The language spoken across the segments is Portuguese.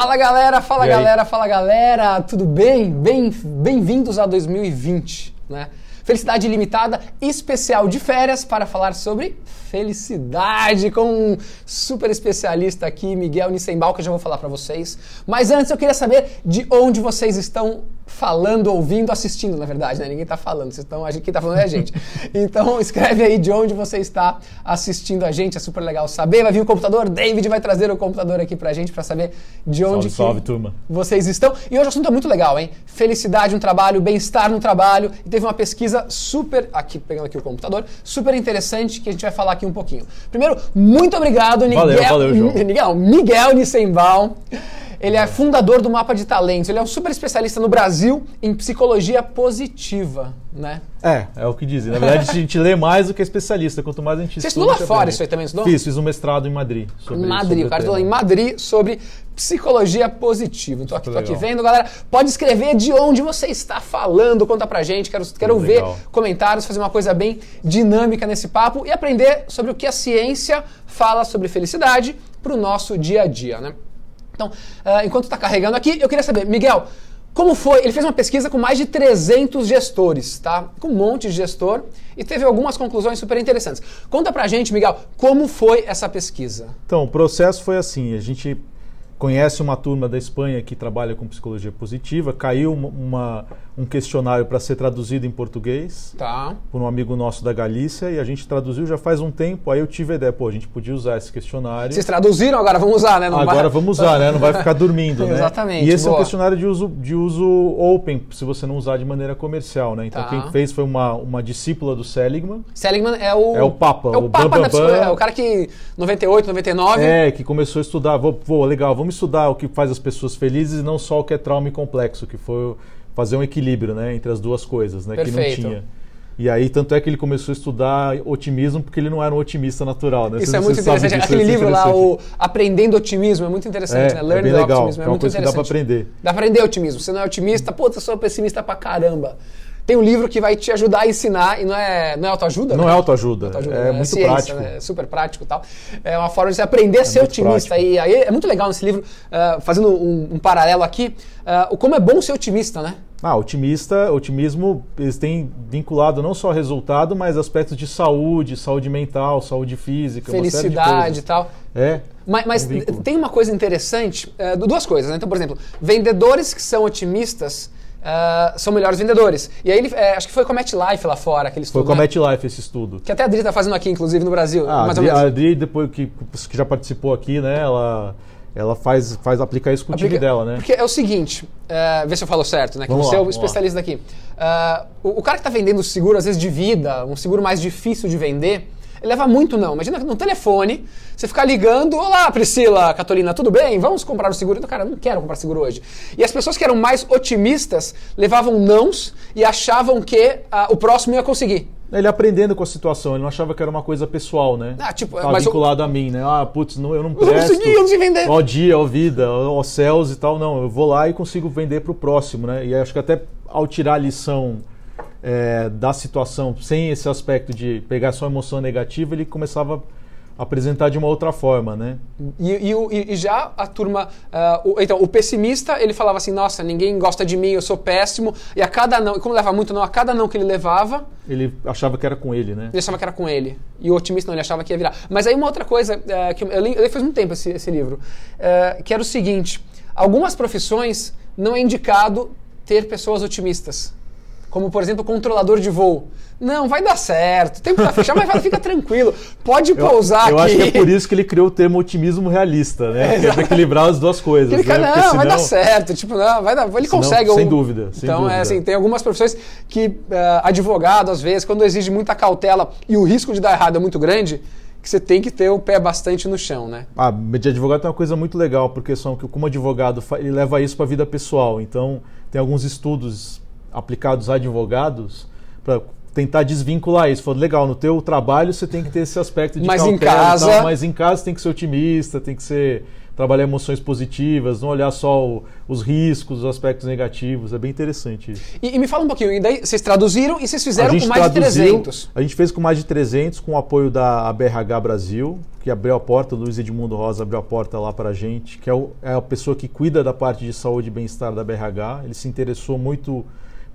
Fala galera, fala galera, fala galera, tudo bem? Bem-vindos bem a 2020, né? Felicidade Ilimitada, especial de férias para falar sobre felicidade com um super especialista aqui, Miguel Nissenbal, que eu já vou falar para vocês. Mas antes eu queria saber de onde vocês estão falando, ouvindo, assistindo, na verdade, né? Ninguém está falando, vocês estão, quem está falando é a gente. Então escreve aí de onde você está assistindo a gente, é super legal saber. Vai vir o computador, David vai trazer o computador aqui pra gente para saber de onde salve, salve, turma. vocês estão. E hoje o assunto é muito legal, hein? Felicidade no trabalho, bem-estar no trabalho. E teve uma pesquisa super, aqui pegando aqui o computador, super interessante que a gente vai falar aqui um pouquinho. Primeiro, muito obrigado, Miguel. Valeu, valeu, João. Miguel, Miguel Nissenbaum. Ele é fundador do Mapa de Talentos. Ele é um super especialista no Brasil em psicologia positiva, né? É, é o que dizem. Na verdade, a gente lê mais do que especialista. Quanto mais a gente Você estuda... Você estudou lá fora isso aí também? Estudou? Fiz, fiz um mestrado em Madrid. Sobre, em Madrid, sobre o cara estudou em Madrid sobre psicologia positiva. Então, aqui, tô aqui vendo, galera. Pode escrever de onde você está falando, conta pra gente. Quero, quero ver comentários, fazer uma coisa bem dinâmica nesse papo e aprender sobre o que a ciência fala sobre felicidade para o nosso dia a dia, né? Então, uh, enquanto está carregando aqui, eu queria saber, Miguel, como foi? Ele fez uma pesquisa com mais de 300 gestores, tá? Com um monte de gestor e teve algumas conclusões super interessantes. Conta pra gente, Miguel, como foi essa pesquisa? Então, o processo foi assim: a gente conhece uma turma da Espanha que trabalha com psicologia positiva, caiu uma, um questionário para ser traduzido em português tá. por um amigo nosso da Galícia e a gente traduziu já faz um tempo. Aí eu tive a ideia, pô, a gente podia usar esse questionário. Vocês traduziram, agora vamos usar, né? Não agora vai... vamos usar, né? Não vai ficar dormindo, né? Exatamente. E esse boa. é um questionário de uso, de uso open, se você não usar de maneira comercial, né? Então Tá. quem fez foi uma, uma discípula do Seligman. Seligman é o. É o Papa, É o, o Papa Bam Bam Bam. psicologia. É o cara que 98, 99. É, que começou a estudar, vou, pô, legal, vamos estudar o que faz as pessoas felizes e não só o que é trauma e complexo, que foi fazer um equilíbrio, né, entre as duas coisas, né, que não tinha. E aí, tanto é que ele começou a estudar otimismo porque ele não era um otimista natural, né? Isso é muito interessante. Aquele livro lá, o Aprendendo Otimismo, é muito interessante, É, né? é Learning legal, Optimism. É é uma muito coisa que dá pra aprender. Dá pra aprender otimismo. Você não é otimista, pô, eu sou pessimista pra caramba. Tem um livro que vai te ajudar a ensinar, e não é, não é autoajuda? Não né? é autoajuda, Autoajuda, é né? muito ciência, prático. né? É super prático e tal. É uma forma de você aprender a ser muito otimista. prático. E aí é muito legal nesse livro, ah, fazendo um, um paralelo aqui, o como é bom ser otimista, né? Ah, otimista, otimismo, eles têm vinculado não só resultado, mas aspectos de saúde, saúde mental, saúde física, Felicidade e tal. É. Mas, mas Um tem uma coisa interessante, é, du- duas coisas. Né? Então, por exemplo, vendedores que são otimistas ah, são melhores vendedores. E aí, ele, é, acho que foi com a MetLife lá fora, aquele Foi estudo. com a né? MetLife esse estudo. Que até a Adri tá fazendo aqui, inclusive, no Brasil. Ah, mais Adri, a Adri, depois que, que já participou aqui, né, ela, ela faz, faz aplicar isso com o time Aplica- dela, né? Porque é o seguinte, é, vê se eu falo certo, né? Que Vamos você lá, é o vamos lá. especialista daqui. Ah, o, o cara que está vendendo seguro, às vezes de vida, um seguro mais difícil de vender, leva muito não. Imagina no telefone, você ficar ligando, olá Priscila, Catolina, tudo bem? Vamos comprar o seguro? Então, cara, eu não quero comprar seguro hoje. E as pessoas que eram mais otimistas levavam nãos e achavam que ah, o próximo ia conseguir. Ele aprendendo com a situação, ele não achava que era uma coisa pessoal, né? Ah, tipo, Tava mas eu- vinculado a mim, né? Ah, putz, não, eu não não presto. consegui, eu não sei vender. Ó dia, ó vida, ó céus e tal. Não, eu vou lá e consigo vender para o próximo, né? E acho que até ao tirar a lição é, da situação, sem esse aspecto de pegar só emoção negativa, ele começava a apresentar de uma outra forma, né? E, e e- já a turma. ah, o- então, o pessimista, ele falava assim: nossa, ninguém gosta de mim, eu sou péssimo. E a cada não, e como leva muito não, a cada não que ele levava, Ele achava que era com ele, né? ele achava que era com ele. E o otimista não, ele achava que ia virar. Mas aí uma outra coisa, ah, que eu, eu li, eu li faz muito tempo esse, esse livro, ah, que era o seguinte: algumas profissões não é indicado ter pessoas otimistas. Como, por exemplo, controlador de voo. Não, vai dar certo. O tempo vai fechar, mas vai, fica tranquilo. Pode pousar eu aqui. acho que é por isso que ele criou o termo otimismo realista, né? É, é pra equilibrar as duas coisas. Ele né? cara, Porque não, vai dar senão- certo. Tipo, não, vai dar. Ele Senão, consegue. sem ou- dúvida, sem então, é dúvida. assim, tem algumas profissões que eh, advogado, às vezes, quando exige muita cautela e o risco de dar errado é muito grande, que você tem que ter o pé bastante no chão, né? Ah, de advogado tem uma coisa muito legal, porque são que como advogado ele leva isso para a vida pessoal. Então, tem alguns estudos aplicados a advogados para tentar desvincular isso. Falou, legal, no teu trabalho você tem que ter esse aspecto de Mas em cautela casa- tal, mas em casa tem que ser otimista, tem que ser trabalhar emoções positivas, não olhar só o, os riscos, os aspectos negativos. É bem interessante isso. E, e, me fala um pouquinho, e daí vocês traduziram e vocês fizeram com mais traduziu, de 300. A gente fez com mais de 300, com o apoio da BRH Brasil, que abriu a porta, o Luiz Edmundo Rosa abriu a porta lá para a gente, que é, o, é a pessoa que cuida da parte de saúde e bem-estar da BRH. Ele se interessou muito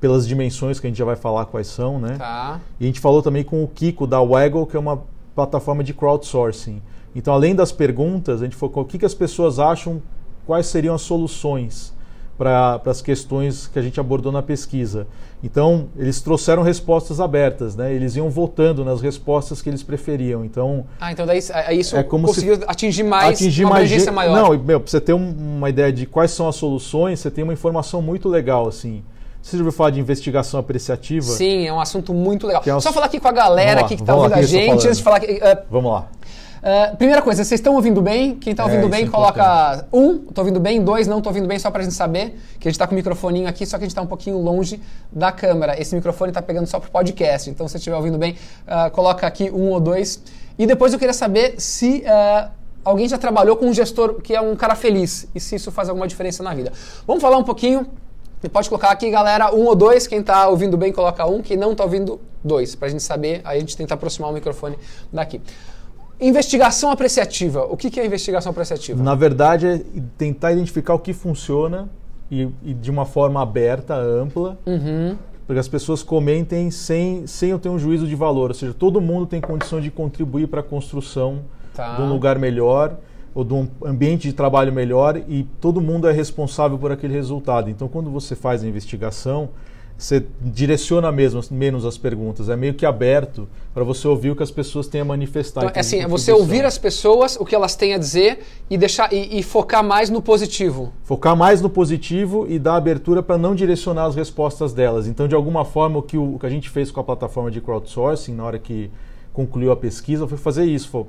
pelas dimensões que a gente já vai falar quais são, né? Tá. E a gente falou também com o Kiko da Waggle, que é uma plataforma de crowdsourcing. Então, além das perguntas, a gente focou o que, que as pessoas acham, quais seriam as soluções para as questões que a gente abordou na pesquisa. Então, eles trouxeram respostas abertas, né? Eles iam votando nas respostas que eles preferiam. Então, ah, então daí isso é como conseguiu atingir mais atingir uma mais abrangência maior. Não, meu, para você ter um, uma ideia de quais são as soluções, você tem uma informação muito legal assim. Você já ouviu falar de investigação apreciativa? Sim, é um assunto muito legal. É um... Só falar aqui com a galera aqui que está ouvindo a gente, antes de falar que, uh, Vamos lá. Uh, primeira coisa, vocês estão ouvindo bem? Quem está é, ouvindo é, bem, coloca um, estou ouvindo bem, dois, não estou ouvindo bem, só para a gente saber que a gente está com o microfoninho aqui, só que a gente está um pouquinho longe da câmera. Esse microfone está pegando só para o podcast, então se você estiver ouvindo bem, uh, coloca aqui um ou dois. E depois eu queria saber se uh, alguém já trabalhou com um gestor que é um cara feliz e se isso faz alguma diferença na vida. Vamos falar um pouquinho pode colocar aqui, galera, um ou dois. Quem está ouvindo bem, coloca um. Quem não está ouvindo, dois. Para a gente saber, aí a gente tenta aproximar o microfone daqui. Investigação apreciativa. O que, que é investigação apreciativa? Na verdade, é tentar identificar o que funciona e, e de uma forma aberta, ampla, uhum. para que as pessoas comentem sem, sem eu ter um juízo de valor. Ou seja, todo mundo tem condições de contribuir para a construção tá. de um lugar melhor ou de um ambiente de trabalho melhor e todo mundo é responsável por aquele resultado. Então, quando você faz a investigação, você direciona mesmo, menos as perguntas, é meio que aberto para você ouvir o que as pessoas têm a manifestar. Então, é assim, é você ouvir as pessoas, o que elas têm a dizer e deixar e, e focar mais no positivo. Focar mais no positivo e dar abertura para não direcionar as respostas delas. Então, de alguma forma, o que, o, o que a gente fez com a plataforma de crowdsourcing na hora que concluiu a pesquisa foi fazer isso. Foi,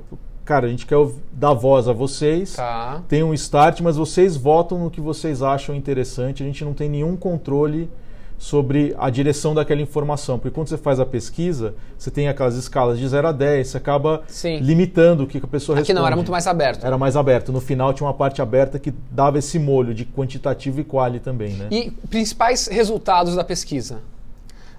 cara, a gente quer dar voz a vocês, tá. tem um start, mas vocês votam no que vocês acham interessante, a gente não tem nenhum controle sobre a direção daquela informação. Porque quando você faz a pesquisa, você tem aquelas escalas de 0 a 10, você acaba Sim. limitando o que a pessoa Aqui responde. não, era muito mais aberto. Era mais aberto. No final tinha uma parte aberta que dava esse molho de quantitativo e quali também. Né? E principais resultados da pesquisa?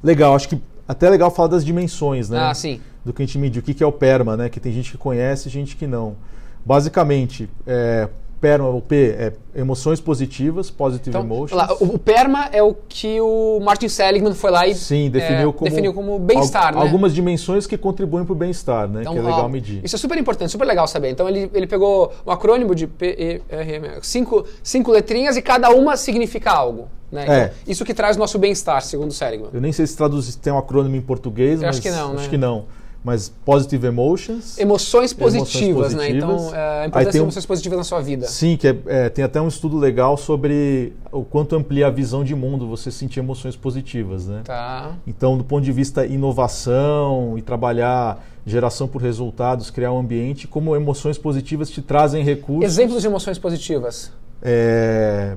Legal, acho que até é legal falar das dimensões, né? Ah, sim. Do que a gente mediu. O que é o PERMA, né? Que tem gente que conhece e gente que não. Basicamente, é, PERMA, o P é emoções positivas, positive então, emotions. Lá, o, o, PERMA é o que o Martin Seligman foi lá e Sim, definiu, é, como, definiu como bem-estar, né? Algumas dimensões que contribuem para o bem-estar, né? Então, que é legal ó, medir. Isso é super importante, super legal saber. Então ele, ele pegou um acrônimo de P, E, R, M, cinco, cinco letrinhas e cada uma significa algo. Né? Então, é. Isso que traz o nosso bem-estar, segundo o Seligman. Eu nem sei se traduz, tem um acrônimo em português, Eu mas acho que não, acho né? que não mas positive emotions. Emoções positivas, emoções positivas. né? Então, é, a importância de um, emoções positivas na sua vida. Sim, que é, é, tem até um estudo legal sobre o quanto amplia a visão de mundo você sentir emoções positivas, né? Tá. Então, do ponto de vista inovação e trabalhar geração por resultados, criar um ambiente, como emoções positivas te trazem recursos. Exemplos de emoções positivas. É...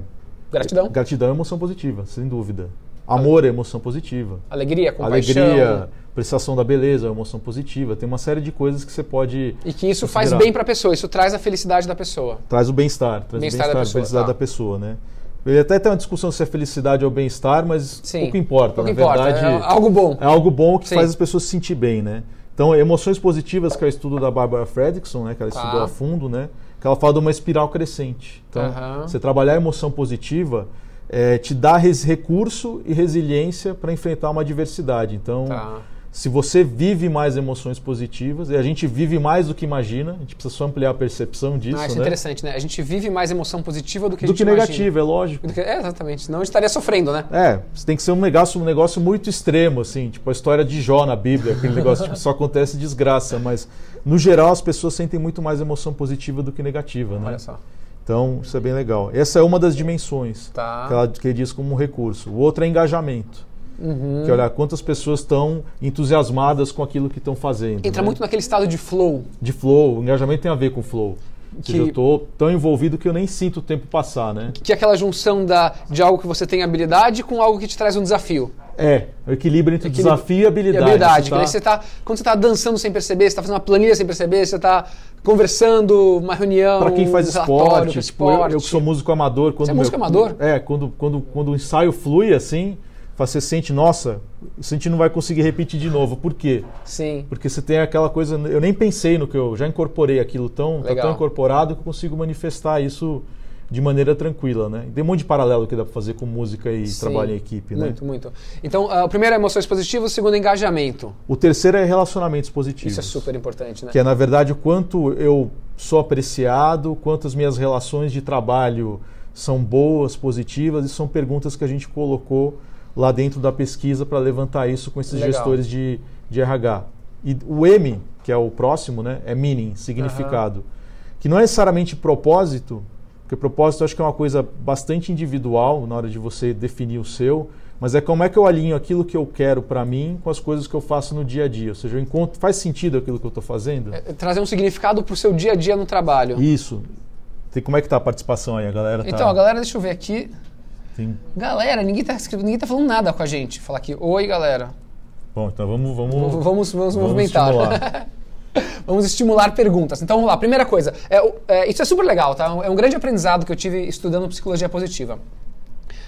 Gratidão. Gratidão é emoção positiva, sem dúvida. Amor é emoção positiva. Alegria, compaixão. Alegria, prestação da beleza, emoção positiva. Tem uma série de coisas que você pode. E que isso considerar. faz bem para a pessoa, isso traz a felicidade da pessoa. Traz o bem-estar, traz bem-estar o bem-estar, a felicidade tá. da pessoa, né? Ele até tem uma discussão se é felicidade ou bem-estar, mas Sim, pouco importa. Pouco Na importa. verdade, é algo bom. É algo bom que Sim. faz as pessoas se sentir bem, né? Então, emoções positivas, que é o estudo da Barbara Fredrickson, né? Que ela tá. estudou a fundo, né? Que ela fala de uma espiral crescente. Então, uhum. você trabalhar a emoção positiva é, te dá recurso e resiliência para enfrentar uma adversidade. Então, tá se você vive mais emoções positivas, e a gente vive mais do que imagina, a gente precisa só ampliar a percepção disso. Ah, isso é né? interessante, né? A gente vive mais emoção positiva do que do a gente que negativa, é lógico. Que, é, exatamente. Senão a gente estaria sofrendo, né? É, você tem que ser um negócio, um negócio muito extremo, assim, tipo a história de Jó na Bíblia, aquele negócio tipo, só acontece desgraça, mas no geral as pessoas sentem muito mais emoção positiva do que negativa, né? Olha só. Então, isso é bem legal. Essa é uma das dimensões tá. que, ela, que ele diz como um recurso. O outro é engajamento. Uhum. Que é olhar quantas pessoas estão entusiasmadas com aquilo que estão fazendo. Entra né? muito naquele estado de flow. De flow. O engajamento tem a ver com flow. Que, seja, eu estou tão envolvido que eu nem sinto o tempo passar, né? Que é aquela junção da, de algo que você tem habilidade com algo que te traz um desafio. É, o equilíbrio entre equilíbrio desafio e habilidade. E habilidade. Você tá... Você tá, quando você está dançando sem perceber, você está fazendo uma planilha sem perceber, você está conversando, uma reunião. Para quem faz esporte, esporte. Eu, eu, que sou músico amador. Quando você é músico meu, amador? É, quando, quando, quando o ensaio flui assim, você sente, nossa, a gente não vai conseguir repetir de novo. Por quê? Sim. Porque você tem aquela coisa. Eu nem pensei no que eu já incorporei aquilo tão, tá tão incorporado que eu consigo manifestar isso de maneira tranquila, né? Tem um monte de paralelo que dá para fazer com música e Sim, trabalho em equipe, né? Muito, muito. Então, uh, o primeiro é emoções positivas, o segundo é engajamento. O terceiro é relacionamentos positivos. Isso é super importante, né? Que é, na verdade, o quanto eu sou apreciado, quanto as minhas relações de trabalho são boas, positivas, e são perguntas que a gente colocou lá dentro da pesquisa para levantar isso com esses Legal. gestores de, de RH. E o M, que é o próximo, né, é meaning, significado. Uhum. Que não é necessariamente propósito, porque propósito eu acho que é uma coisa bastante individual na hora de você definir o seu, mas é como é que eu alinho aquilo que eu quero para mim com as coisas que eu faço no dia a dia. Ou seja, eu encontro, faz sentido aquilo que eu estou fazendo? É, trazer um significado para o seu dia a dia no trabalho. Isso. Tem, como é que tá a participação aí? A galera tá... Então, a galera, deixa eu ver aqui. Sim. Galera, ninguém está ninguém tá falando nada com a gente. Falar aqui, oi galera. Bom, então vamos... Vamos, vamos, vamos, vamos movimentar. Vamos estimular perguntas. Então vamos lá. Primeira coisa, é, é, isso é super legal, tá? É um grande aprendizado que eu tive estudando psicologia positiva.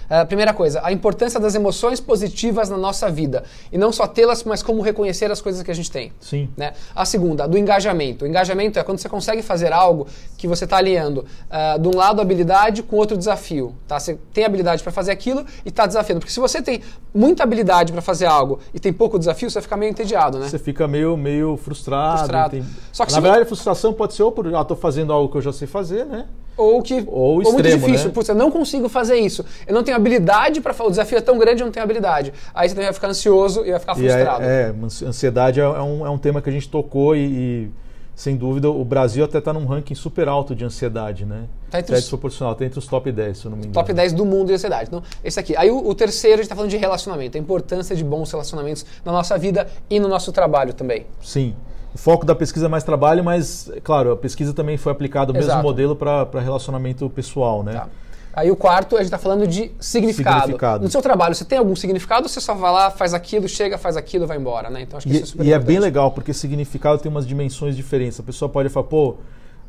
Uh, primeira coisa, a importância das emoções positivas na nossa vida. E não só tê-las, mas como reconhecer as coisas que a gente tem. Sim. Né? A segunda, do engajamento. O engajamento é quando você consegue fazer algo que você está alinhando uh, de um lado habilidade com outro desafio. Tá? Você tem habilidade para fazer aquilo e está desafiando. Porque se você tem muita habilidade para fazer algo e tem pouco desafio, você fica meio entediado, né? Você fica meio, meio frustrado. frustrado. Tem... Só que Na verdade, a frustração pode ser ou por, ah, estou fazendo algo que eu já sei fazer, né? ou que ou, extremo, ou muito difícil. Né? Putz, eu não consigo fazer isso. Eu não tenho habilidade para o desafio é tão grande, eu não tenho habilidade. Aí você vai ficar ansioso e vai ficar frustrado. É, é, ansiedade é, um, é um tema que a gente tocou e, e sem dúvida o Brasil até está num ranking super alto de ansiedade, né? Tá entre os, desproporcional, está entre os top 10, se eu não me engano. Top 10 do mundo de ansiedade. Então, esse aqui. Aí o, o terceiro, a gente está falando de relacionamento, a importância de bons relacionamentos na nossa vida e no nosso trabalho também. Sim. O foco da pesquisa é mais trabalho, mas, claro, a pesquisa também foi aplicada o mesmo modelo para relacionamento pessoal, né? Tá. Aí o quarto, a gente está falando de significado. significado. No seu trabalho, você tem algum significado ou você só vai lá, faz aquilo, chega, faz aquilo, vai embora, né? Então acho que e, isso é super E é bem legal, porque significado tem umas dimensões diferentes. A pessoa pode falar, pô,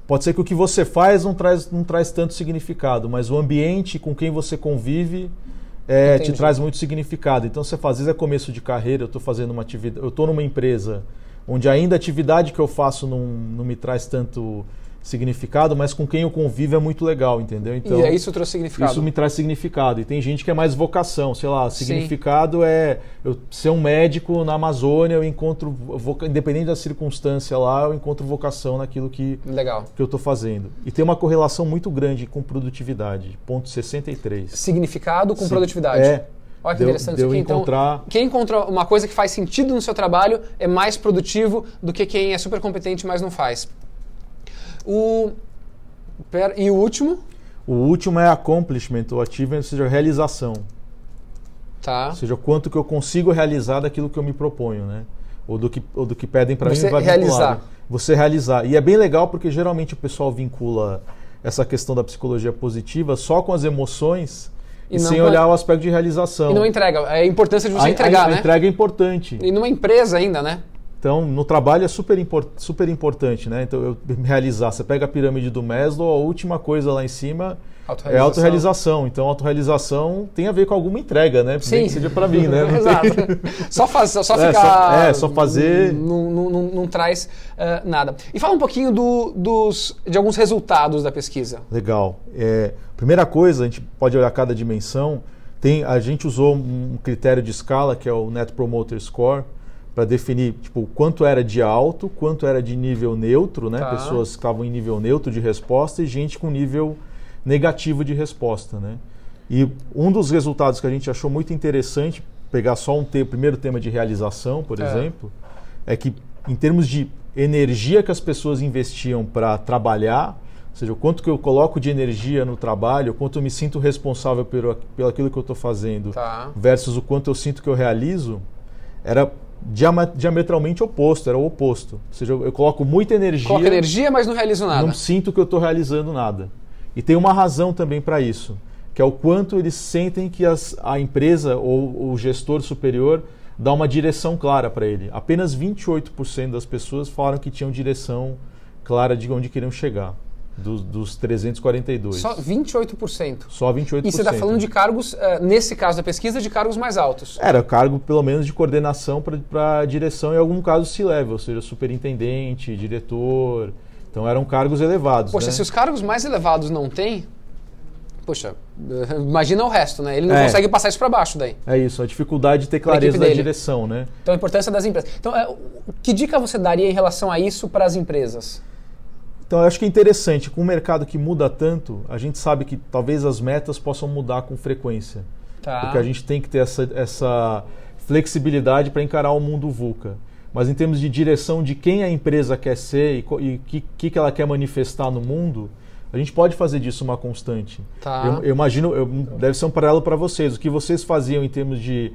pode ser que o que você faz não traz, não traz tanto significado, mas o ambiente com quem você convive é, te traz muito significado. Então você faz, às vezes é começo de carreira, eu estou fazendo uma atividade, eu estou numa empresa onde ainda a atividade que eu faço não, não me traz tanto significado, mas com quem eu convivo é muito legal, entendeu? Então, e isso trouxe significado. Isso me traz significado. E tem gente que é mais vocação, sei lá, significado Sim. é eu ser um médico na Amazônia, eu encontro, independente da circunstância lá, eu encontro vocação naquilo que, legal. que eu estou fazendo. E tem uma correlação muito grande com produtividade, ponto 63. Significado com Sim. produtividade. É, Olha que deu, interessante deu aqui. Então, encontrar... Então, quem encontra uma coisa que faz sentido no seu trabalho é mais produtivo do que quem é super competente, mas não faz. O... Pera, e o último? O último é accomplishment, ou achievement, ou seja, realização. Tá. Ou seja, quanto que eu consigo realizar daquilo que eu me proponho, né? Ou do que, ou do que pedem para mim. Você realizar. Você realizar. E é bem legal porque geralmente o pessoal vincula essa questão da psicologia positiva só com as emoções e, sem olhar o aspecto de realização. E não entrega. É a importância de você a, entregar, a, né? A entrega é importante. E numa empresa ainda, né? Então, no trabalho é super, import, super importante, né? Então, eu realizar. Você pega a pirâmide do Maslow, a última coisa lá em cima é autorrealização. Então, autorrealização tem a ver com alguma entrega, né? Sim. Nem que seja para mim, né? Exato. só, faz, só é, ficar... É, só, é, só fazer... Não, não, não, não traz uh, nada. E fala um pouquinho do, dos, de alguns resultados da pesquisa. Legal. É, primeira coisa, a gente pode olhar cada dimensão. Tem, a gente usou um critério de escala, que é o Net Promoter Score, para definir tipo, quanto era de alto, quanto era de nível neutro, né? Tá. Pessoas que estavam em nível neutro de resposta e gente com nível negativo de resposta, né? E um dos resultados que a gente achou muito interessante, pegar só um te primeiro tema de realização, por é. exemplo, é que em termos de energia que as pessoas investiam para trabalhar, ou seja, o quanto que eu coloco de energia no trabalho, o quanto eu me sinto responsável pelo, pelo aquilo que eu estou fazendo, tá. versus o quanto eu sinto que eu realizo, era diametralmente oposto, era o oposto. Ou seja, eu, eu coloco muita energia. Coloco energia, mas não realizo nada. Não sinto que eu estou realizando nada. E tem uma razão também para isso. que é o quanto eles sentem que as, a empresa ou o gestor superior dá uma direção clara para ele. Apenas 28% das pessoas falaram que tinham direção clara de onde queriam chegar. Dos, dos 342. Só 28%. Só 28%. E você está falando de cargos, uh, nesse caso da pesquisa, de cargos mais altos? Era cargo, pelo menos, de coordenação para direção, em algum caso, se leva, ou seja, superintendente, diretor. Então eram cargos elevados. Poxa, né? se os cargos mais elevados não têm, Poxa, imagina o resto, né? Ele não é. consegue passar isso para baixo daí. É isso, a dificuldade de ter clareza da direção, né? Então a importância das empresas. Então, é, que dica você daria em relação a isso para as empresas? Então, eu acho que é interessante, com um mercado que muda tanto, a gente sabe que talvez as metas possam mudar com frequência. Tá. Porque a gente tem que ter essa, essa flexibilidade para encarar o mundo VUCA. Mas em termos de direção de quem a empresa quer ser e o que, que ela quer manifestar no mundo, a gente pode fazer disso uma constante. Tá. Eu, eu imagino, eu, deve ser um paralelo para vocês. O que vocês faziam em termos de,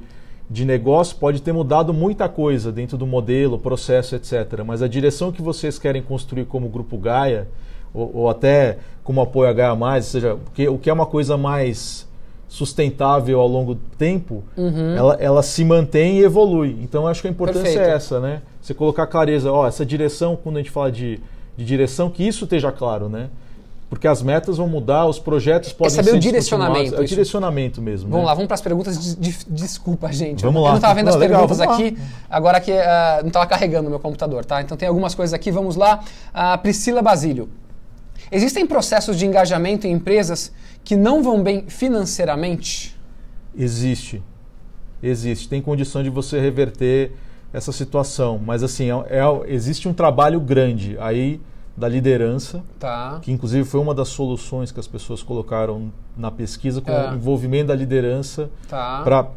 de negócio pode ter mudado muita coisa dentro do modelo, processo, etc. Mas a direção que vocês querem construir como Grupo Gaia, ou, ou até como apoio a Gaia Mais, ou seja, o que, o que é uma coisa mais sustentável ao longo do tempo, uhum. ela, ela se mantém e evolui. Então, acho que a importância é Perfeito. é essa, né? Você colocar clareza, ó, essa direção, quando a gente fala de, de direção, que isso esteja claro, né? Porque as metas vão mudar, os projetos podem é saber ser o direcionamento. É o direcionamento mesmo. Vamos né? lá, vamos para as perguntas. De, de, desculpa, gente. Vamos eu lá. não estava vendo não, as legal, perguntas aqui, agora que uh, não estava carregando o meu computador, tá? Então tem algumas coisas aqui, vamos lá. A Priscila Basílio. Existem processos de engajamento em empresas que não vão bem financeiramente? Existe. Existe. Tem condição de você reverter essa situação. Mas assim, é, é, existe um trabalho grande. Aí da liderança, tá. que inclusive foi uma das soluções que as pessoas colocaram na pesquisa com é. o envolvimento da liderança tá. para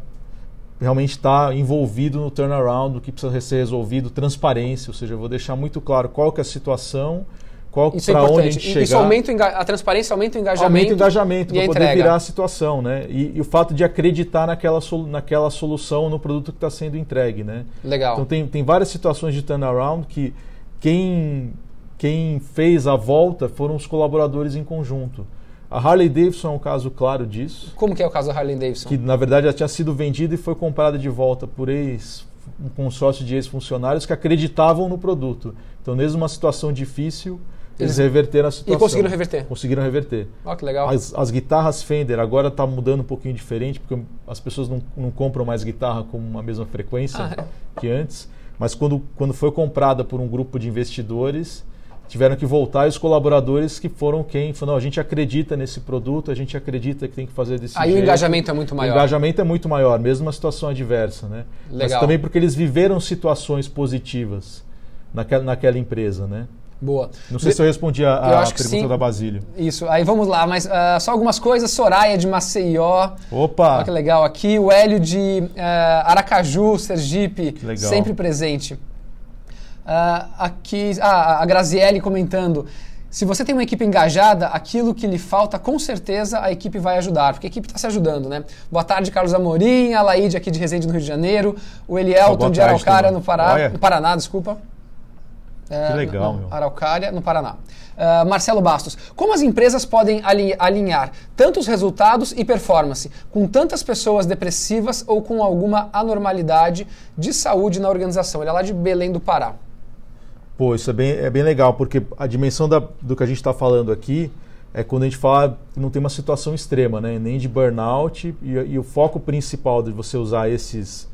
realmente estar tá envolvido no turnaround, do que precisa ser resolvido, transparência, ou seja, eu vou deixar muito claro qual que é a situação, qual para é onde a gente chegar. Isso aumenta a transparência aumenta o engajamento. Aumenta o engajamento para poder virar a situação, né? E, e, o fato de acreditar naquela, naquela solução, no produto que está sendo entregue, né? Legal. Então tem, tem várias situações de turnaround que quem quem fez a volta foram os colaboradores em conjunto. A Harley Davidson é um caso claro disso. Como que é o caso da Harley Davidson? Que na verdade já tinha sido vendida e foi comprada de volta por ex um consórcio de ex-funcionários que acreditavam no produto. Então, mesmo uma situação difícil, eles, reverteram a situação. E conseguiram reverter? Conseguiram reverter. Olha que legal. As, as guitarras Fender agora está mudando um pouquinho diferente, porque as pessoas não, não compram mais guitarra com a mesma frequência ah, é. que antes. Mas quando, quando foi comprada por um grupo de investidores, tiveram que voltar e os colaboradores que foram quem falou, a gente acredita nesse produto, a gente acredita que tem que fazer desse Aí jeito. o engajamento é muito maior. O engajamento é muito maior, mesmo uma situação adversa, né? Legal. Mas também porque eles viveram situações positivas naquela, naquela empresa, né? Boa. Não sei De... se eu respondi a, a pergunta sim. da Basílio. Isso, aí vamos lá, mas uh, só algumas coisas. Soraya de Maceió. Opa! Olha que legal aqui. O Hélio de uh, Aracaju, Sergipe. Legal. Sempre presente. Uh, aqui, ah, a Graziele comentando. Se você tem uma equipe engajada, aquilo que lhe falta, com certeza a equipe vai ajudar, porque a equipe está se ajudando, né? Boa tarde, Carlos Amorim, a Laide aqui de Resende, no Rio de Janeiro, o Elielton de Araucária, no, Pará, no Paraná, desculpa. É, que legal, no, meu. Araucária, no Paraná. Uh, Marcelo Bastos, como as empresas podem alinhar tantos resultados e performance com tantas pessoas depressivas ou com alguma anormalidade de saúde na organização? Ele é lá de Belém do Pará. Pô, isso é bem, é bem legal, porque a dimensão da, do que a gente está falando aqui é quando a gente fala que não tem uma situação extrema, né? nem de burnout, e, e, o foco principal de você usar esses,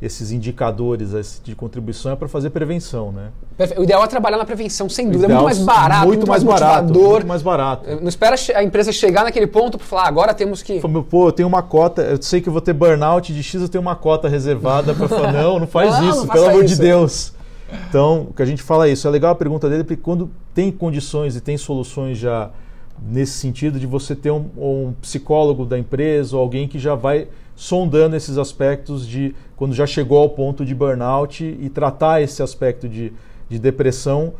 esses indicadores de contribuição é para fazer prevenção. Né? O ideal é trabalhar na prevenção, sem dúvida. é muito mais barato, muito, muito mais, mais barato, muito mais barato. Não espera a empresa chegar naquele ponto para falar, agora temos que. Pô, eu tenho uma cota, eu sei que eu vou ter burnout de X, eu tenho uma cota reservada para falar, não, não faz não, isso, não pelo amor de Deus. Então, o que a gente fala é isso. É legal a pergunta dele, porque quando tem condições e tem soluções já nesse sentido de você ter um, um psicólogo da empresa ou alguém que já vai sondando esses aspectos de quando já chegou ao ponto de burnout e tratar esse aspecto de, de depressão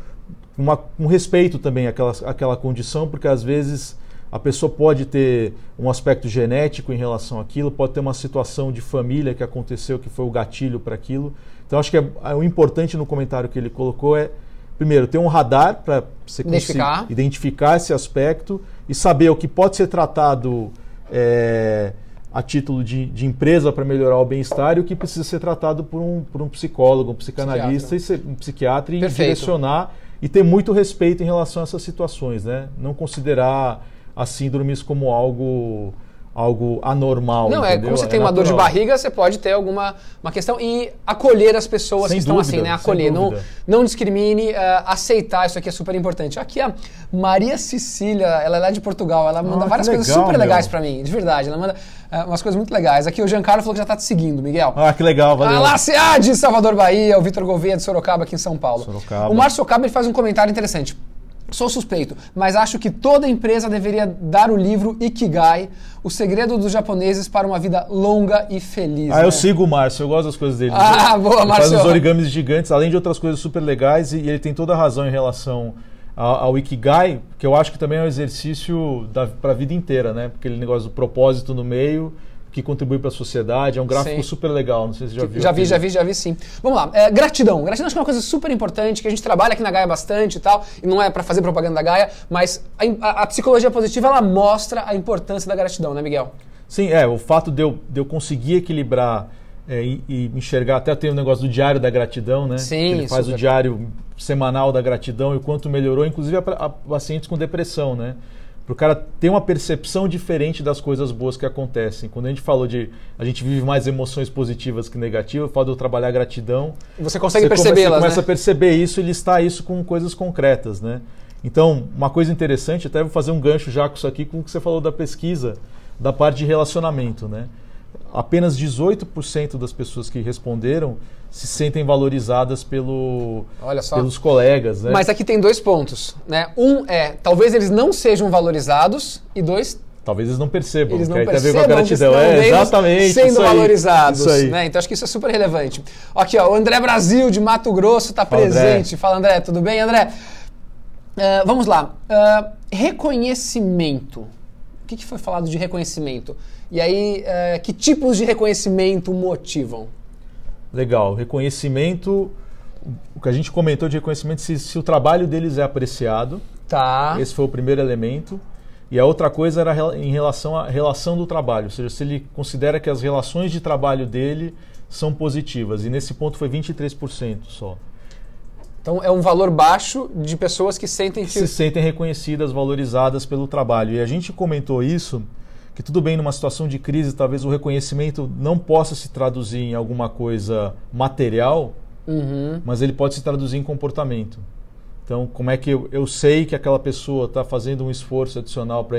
uma, um respeito também àquela, àquela condição, porque às vezes a pessoa pode ter um aspecto genético em relação àquilo, pode ter uma situação de família que aconteceu que foi o gatilho para aquilo. Então acho que é, é, o importante no comentário que ele colocou é primeiro ter um radar para você identificar. identificar esse aspecto e saber o que pode ser tratado é, a título de, de empresa para melhorar o bem-estar e o que precisa ser tratado por um, por um psicólogo, um psicanalista, psiquiatra. E um psiquiatra e Perfeito. direcionar e ter muito respeito em relação a essas situações, né? Não considerar as síndromes como algo algo anormal. Não, é, entendeu? é como você é tem uma dor de barriga, você pode ter alguma uma questão e acolher as pessoas sem que dúvida, estão assim, né? Acolher, não, não discrimine, uh, aceitar, isso aqui é super importante. Aqui a Maria Cecília, ela é lá de Portugal, ela manda ah, várias legal, coisas super legais para mim, de verdade. Ela manda uh, umas coisas muito legais. Aqui o Giancarlo falou que já tá te seguindo, Miguel. Ah, que legal, valeu. A Laceá de Salvador, Bahia, o Vitor Gouveia de Sorocaba aqui em São Paulo. Sorocaba. O Márcio Sorocaba ele faz um comentário interessante. Sou suspeito, mas acho que toda empresa deveria dar o livro Ikigai, o segredo dos japoneses para uma vida longa e feliz. Ah, né? eu sigo o Márcio, eu gosto das coisas dele. Ah, boa, Márcio. Faz uns origamis gigantes, além de outras coisas super legais, e ele tem toda a razão em relação ao, ao Ikigai, que eu acho que também é um exercício para a vida inteira, né? Porque aquele negócio do propósito no meio que contribui para a sociedade. É um gráfico sim. super legal, não sei se você já viu. Já vi, já vi, já vi sim. Vamos lá, é, gratidão. Gratidão acho que é uma coisa super importante, que a gente trabalha aqui na Gaia bastante e tal, e não é para fazer propaganda da Gaia, mas a, a, a, psicologia positiva, ela mostra a importância da gratidão, né, Miguel? Sim, é, o fato de eu, de eu conseguir equilibrar é, e, e, enxergar, até tem o um negócio do diário da gratidão, né? Sim, Ele faz super. o diário semanal da gratidão e o quanto melhorou, inclusive a, a pacientes com depressão, né? Para o cara ter uma percepção diferente das coisas boas que acontecem. Quando a gente falou de a gente vive mais emoções positivas que negativas, falo de eu trabalhar gratidão. Você consegue percebê-las, Você começa né? a perceber isso e listar isso com coisas concretas, né? Então, uma coisa interessante, até vou fazer um gancho já com isso aqui, com o que você falou da pesquisa, da parte de relacionamento, né? Apenas 18% das pessoas que responderam se sentem valorizadas pelo, pelos colegas. Né? Mas aqui tem dois pontos. Né? Um é, talvez eles não sejam valorizados, e dois, Talvez eles não percebam, eles não que percebam tem a ver com a gratidão. É, exatamente. Sendo valorizados. Né? Então acho que isso é super relevante. Aqui, ó, o André Brasil, de Mato Grosso, está presente. André. Fala, André, tudo bem, André? Uh, vamos lá. Uh, reconhecimento. O que, que, foi falado de reconhecimento? E aí, uh, que tipos de reconhecimento motivam? Legal. Reconhecimento. O que a gente comentou de reconhecimento, se, se o trabalho deles é apreciado. Tá. Esse foi o primeiro elemento. E a outra coisa era em relação à relação do trabalho, ou seja, se ele considera que as relações de trabalho dele são positivas. E nesse ponto foi 23% só. Então é um valor baixo de pessoas que sentem que... se sentem reconhecidas, valorizadas pelo trabalho. E a gente comentou isso que tudo bem numa situação de crise, talvez o reconhecimento não possa se traduzir em alguma coisa material, uhum. mas ele pode se traduzir em comportamento. Então, como é que eu, eu sei que aquela pessoa está fazendo um esforço adicional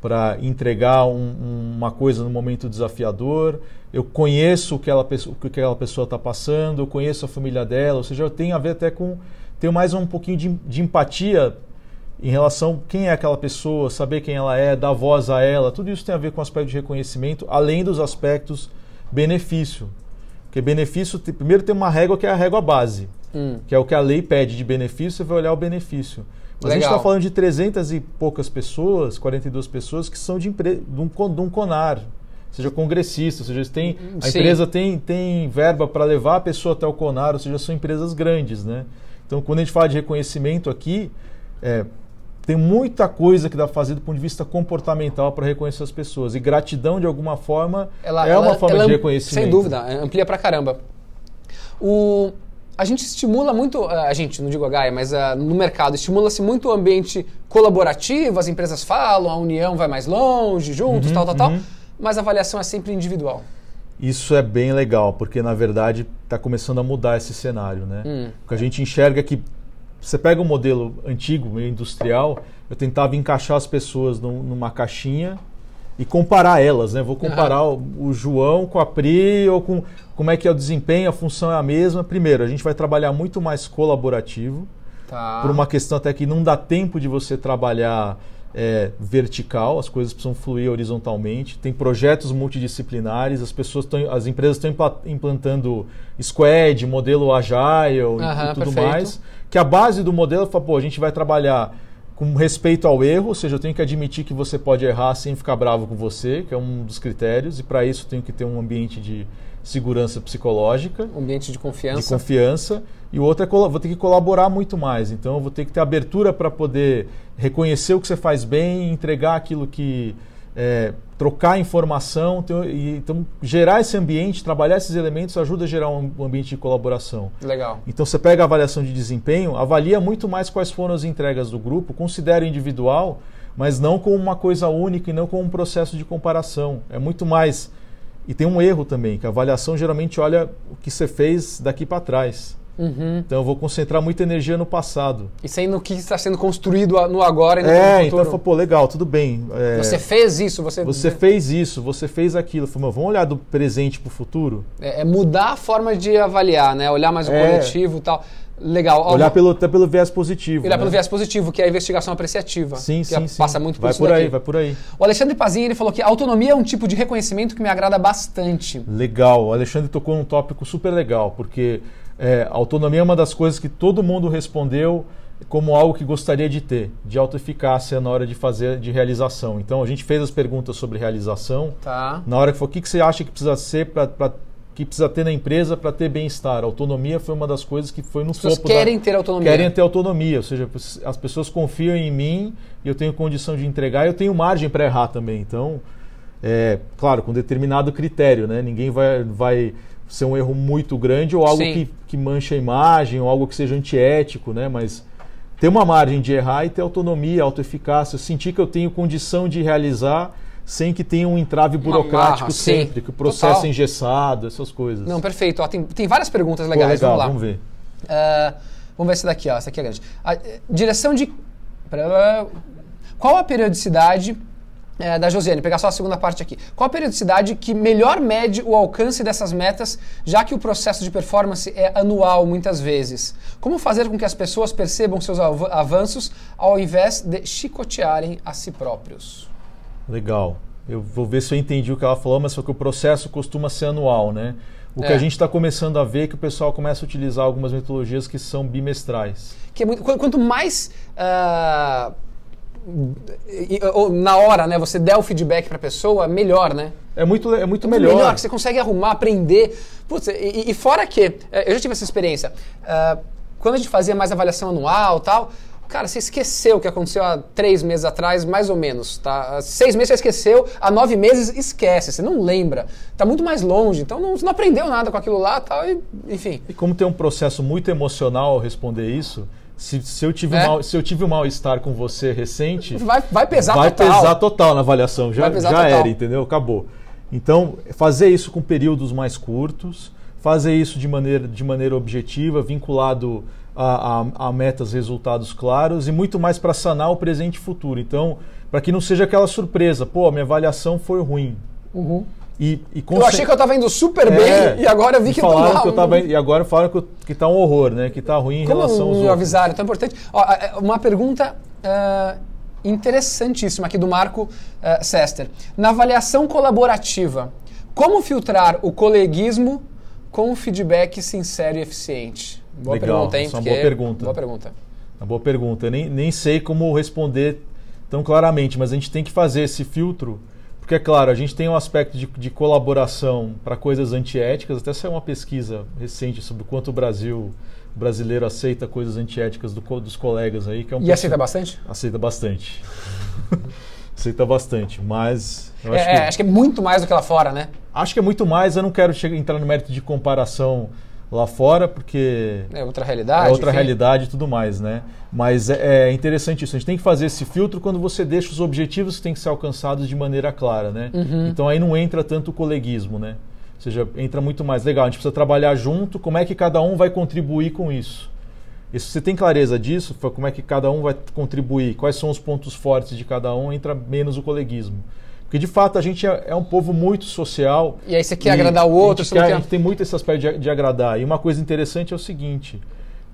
para entregar um, uma coisa no momento desafiador? Eu conheço o que, ela, o que aquela pessoa está passando, eu conheço a família dela, ou seja, eu tenho a ver até com. Tenho mais um pouquinho de, de empatia em relação quem é aquela pessoa, saber quem ela é, dar voz a ela, tudo isso tem a ver com o aspecto de reconhecimento, além dos aspectos benefício. Porque benefício, primeiro tem uma régua que é a régua base, hum. que é o que a lei pede de benefício, você vai olhar o benefício. Mas Legal. a gente está falando de 300 e poucas pessoas, 42 pessoas, que são de, empre... de, um, de um CONAR, seja congressista, ou seja, tem, a Sim. empresa tem, tem verba para levar a pessoa até o CONAR, ou seja, são empresas grandes. Né? Então, quando a gente fala de reconhecimento aqui, é, tem muita coisa que dá para fazer do ponto de vista comportamental para reconhecer as pessoas. E gratidão, de alguma forma, ela, é ela, uma forma de reconhecimento. Sem dúvida, amplia para caramba. O, a gente estimula muito, a gente, não digo a Gaia, mas uh, no mercado, estimula-se muito o ambiente colaborativo, as empresas falam, a união vai mais longe, juntos, uhum, tal, tal, uhum. tal, mas a avaliação é sempre individual. Isso é bem legal, porque na verdade está começando a mudar esse cenário, né? Hum. Porque a gente enxerga que você pega um modelo antigo, industrial, eu tentava encaixar as pessoas num, numa caixinha e comparar elas, né? Vou comparar uhum. o, o, João com a Pri ou com como é que é o desempenho, a função é a mesma. Primeiro, a gente vai trabalhar muito mais colaborativo, tá. por uma questão até que não dá tempo de você trabalhar é, vertical, as coisas precisam fluir horizontalmente. Tem projetos multidisciplinares, as pessoas tão, as empresas estão implantando squad, modelo agile uhum, e tudo perfeito. mais. Que a base do modelo é, pô, a gente vai trabalhar com respeito ao erro, ou seja, eu tenho que admitir que você pode errar sem ficar bravo com você, que é um dos critérios, e para isso eu tenho que ter um ambiente de segurança psicológica. Um ambiente de confiança. De confiança. E o outro é vou ter que colaborar muito mais. Então eu vou ter que ter abertura para poder reconhecer o que você faz bem, entregar aquilo que é, trocar informação, ter, e, então gerar esse ambiente, trabalhar esses elementos ajuda a gerar um ambiente de colaboração. Legal. Então você pega a avaliação de desempenho, avalia muito mais quais foram as entregas do grupo, considera individual, mas não como uma coisa única e não como um processo de comparação. É muito mais. E tem um erro também, que a avaliação geralmente olha o que você fez daqui para trás. Uhum. Então eu vou concentrar muita energia no passado. E sem no que está sendo construído no agora e no é, futuro. então eu falo, pô, legal, tudo bem. É, você fez isso, você... Você fez isso, você fez aquilo. Eu falo, vamos olhar do presente para o futuro? É, é, mudar a forma de avaliar, né? Olhar mais o é. coletivo e tal. Legal. Olhar pelo, até pelo viés positivo. Olhar né? pelo viés positivo, que é a investigação apreciativa. Sim, sim, sim. Passa muito por vai por aí, vai por aí. O Alexandre Pazinho ele falou que autonomia é um tipo de reconhecimento que me agrada bastante. Legal. O Alexandre tocou num tópico super legal, porque é, autonomia é uma das coisas que todo mundo respondeu como algo que gostaria de ter, de autoeficácia na hora de fazer, de realização. Então a gente fez as perguntas sobre realização. Tá. Na hora que falou, o que, que você acha que precisa ser para que precisa ter na empresa para ter bem-estar. Autonomia foi uma das coisas que foi no As pessoas topo querem da... ter autonomia. Querem ter autonomia, ou seja, as pessoas confiam em mim e eu tenho condição de entregar e eu tenho margem para errar também. Então, é, claro, com determinado critério, né? Ninguém vai, vai ser um erro muito grande ou algo que, que mancha a imagem ou algo que seja antiético, né? Mas ter uma margem de errar e ter autonomia, autoeficácia, sentir que eu tenho condição de realizar sem que tenha um entrave burocrático marra, sempre, sim. que o processo Total. é engessado, essas coisas. Não, perfeito. Ó, tem, tem várias perguntas legais. Pô, legal, vamos lá. vamos ver. Uh, vamos ver essa daqui, ó. Essa aqui é grande. A, eh, direção de. Qual a periodicidade. É, da Josiane, pegar só a segunda parte aqui. Qual a periodicidade que melhor mede o alcance dessas metas, já que o processo de performance é anual muitas vezes? Como fazer com que as pessoas percebam seus av avanços ao invés de chicotearem a si próprios? Legal. Eu vou ver se eu entendi o que ela falou, mas só que o processo costuma ser anual, né? O é. que a gente está começando a ver é que o pessoal começa a utilizar algumas metodologias que são bimestrais. Que é muito, quanto mais uh, na hora, né, você der o feedback para a pessoa, melhor, né? É muito, é muito, melhor. melhor, que você consegue arrumar, aprender. Putz, e, e, fora que, eu já tive essa experiência, uh, quando a gente fazia mais avaliação anual tal, Cara, você esqueceu o que aconteceu há três meses atrás, mais ou menos, tá? Há seis meses você esqueceu, há nove meses esquece, você não lembra. Tá muito mais longe, então não, você não aprendeu nada com aquilo lá tal, e, enfim. E como tem um processo muito emocional ao responder isso, se, se, eu tive É. um mal, se eu tive um mal-estar com você recente, Vai, vai pesar vai total. pesar total na avaliação. Já, Vai já total. era, entendeu? Acabou. Então, fazer isso com períodos mais curtos, fazer isso de maneira, de maneira objetiva, vinculado a, a, a metas, resultados claros e muito mais para sanar o presente e futuro. Então, para que não seja aquela surpresa, pô, minha avaliação foi ruim. Uhum. E, e Eu achei que eu estava indo super É, bem e agora vi que falaram não, que eu tava E agora falaram que, eu- que tá um horror, né? Que tá ruim em Como relação aos outros. avisaram, tão importante. Ó, é, uma pergunta ah, interessantíssima aqui do Marco ah, Sester. Na avaliação colaborativa, como filtrar o coleguismo com feedback sincero e eficiente? Boa Legal, pergunta, hein? essa é uma boa pergunta. Boa pergunta. Uma boa pergunta. Eu nem, nem sei como responder tão claramente, mas a gente tem que fazer esse filtro, porque é claro, a gente tem um aspecto de, de colaboração para coisas antiéticas, até saiu uma pesquisa recente sobre o quanto o Brasil, o brasileiro aceita coisas antiéticas do dos colegas aí, que é um E aceita bastante? Aceita bastante. aceita bastante, mas É, acho, é, que, acho que é muito mais do que lá fora, né? acho que é muito mais, eu não quero chegar, entrar no mérito de comparação lá fora, porque É outra realidade. é outra enfim. realidade e tudo mais, né? Mas é, é interessante isso. A gente tem que fazer esse filtro quando você deixa os objetivos que têm que ser alcançados de maneira clara, né? Uhum. Então aí não entra tanto o coleguismo, né? Ou seja, entra muito mais. Legal, a gente precisa trabalhar junto, como é que cada um vai contribuir com isso? E se você tem clareza disso, como é que cada um vai contribuir, quais são os pontos fortes de cada um, entra menos o coleguismo. Porque de fato a gente é, é um povo muito social. E aí você quer agradar o outro, a gente, quer- quer- a gente tem muito esse aspecto de, de agradar. E uma coisa interessante é o seguinte: